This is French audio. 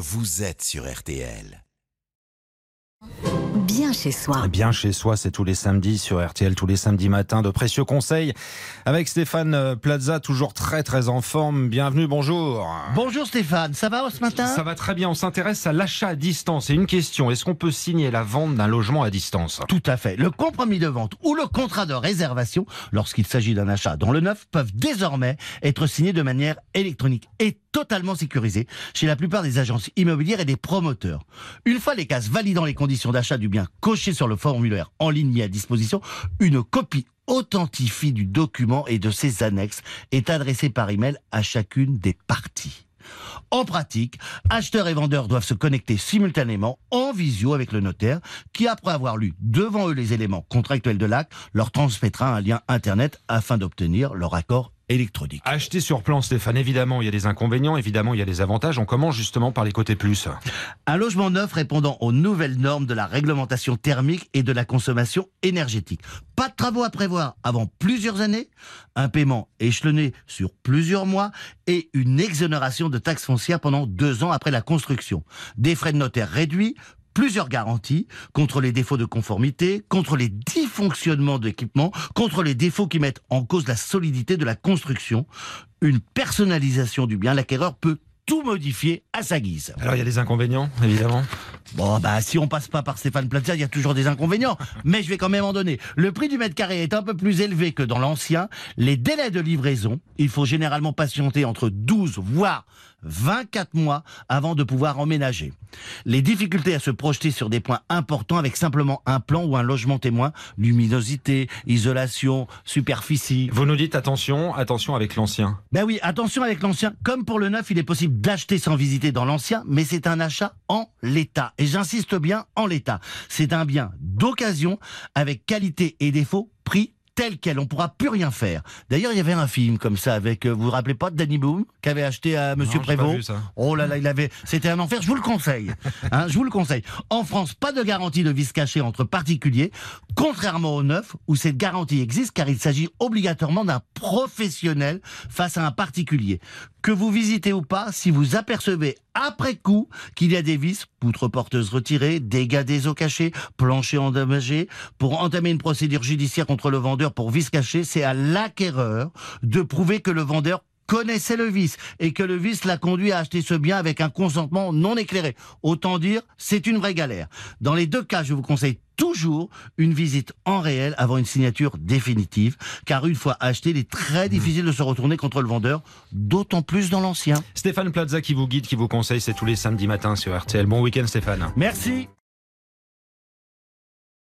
vous êtes sur RTL. Bien chez soi. Bien chez soi, c'est tous les samedis sur RTL, tous les samedis matins, de précieux conseils avec Stéphane euh, Plaza, toujours très très en forme. Bienvenue, bonjour. Bonjour Stéphane, ça va ce matin? Ça va très bien, on s'intéresse à l'achat à distance. Et une question, est-ce qu'on peut signer la vente d'un logement à distance? Tout à fait. Le compromis de vente ou le contrat de réservation, lorsqu'il s'agit d'un achat dans le neuf, peuvent désormais être signés de manière électronique et totalement sécurisé chez la plupart des agences immobilières et des promoteurs. Une fois les cases validant les conditions d'achat du bien cochées sur le formulaire en ligne mis à disposition, une copie authentifiée du document et de ses annexes est adressée par email à chacune des parties. En pratique, acheteurs et vendeurs doivent se connecter simultanément en visio avec le notaire qui, après avoir lu devant eux les éléments contractuels de l'acte, leur transmettra un lien Internet afin d'obtenir leur accord électronique. Acheter sur plan, Stéphane, évidemment, il y a des inconvénients, évidemment, il y a des avantages. On commence justement par les côtés plus. Un logement neuf répondant aux nouvelles normes de la réglementation thermique et de la consommation énergétique. Pas de travaux à prévoir avant plusieurs années, un paiement échelonné sur plusieurs mois et une exonération de taxes foncières pendant deux ans après la construction. Des frais de notaire réduits, plusieurs garanties contre les défauts de conformité, contre les dysfonctionnements d'équipement, contre les défauts qui mettent en cause la solidité de la construction. Une personnalisation du bien, l'acquéreur peut tout modifier à sa guise. Alors il y a des inconvénients, évidemment. Bon, bah, si on passe pas par Stéphane Plaza, il y a toujours des inconvénients. Mais je vais quand même en donner. Le prix du mètre carré est un peu plus élevé que dans l'ancien. Les délais de livraison, il faut généralement patienter entre 12 voire 24 mois avant de pouvoir emménager. Les difficultés à se projeter sur des points importants avec simplement un plan ou un logement témoin, luminosité, isolation, superficie. Vous nous dites attention, attention avec l'ancien. Ben oui, attention avec l'ancien. Comme pour le neuf, il est possible d'acheter sans visiter dans l'ancien, mais c'est un achat en l'état. Et j'insiste bien en l'état. C'est un bien d'occasion avec qualité et défaut pris tel quel, on pourra plus rien faire. D'ailleurs, il y avait un film comme ça avec, euh, vous vous rappelez pas de Danny Boom, qu'avait acheté à Monsieur Non, j'ai pas Prévost vu ça. Oh là là, il avait, c'était un enfer. Je vous le conseille. Hein, je vous le conseille. En France, pas de garantie de vice caché entre particuliers, contrairement au neuf où cette garantie existe car il s'agit obligatoirement d'un professionnel face à un particulier. Que vous visitez ou pas, si vous apercevez après coup qu'il y a des vis, poutres porteuses retirées, dégâts des eaux cachés, planchers endommagés, pour entamer une procédure judiciaire contre le vendeur pour vice caché, c'est à l'acquéreur de prouver que le vendeur connaissait le vice et que le vice l'a conduit à acheter ce bien avec un consentement non éclairé. Autant dire, c'est une vraie galère. Dans les deux cas, je vous conseille toujours une visite en réel avant une signature définitive, car une fois acheté, il est très difficile de se retourner contre le vendeur, d'autant plus dans l'ancien. Stéphane Plaza qui vous guide, qui vous conseille, c'est tous les samedis matins sur RTL. Bon week-end Stéphane. Merci.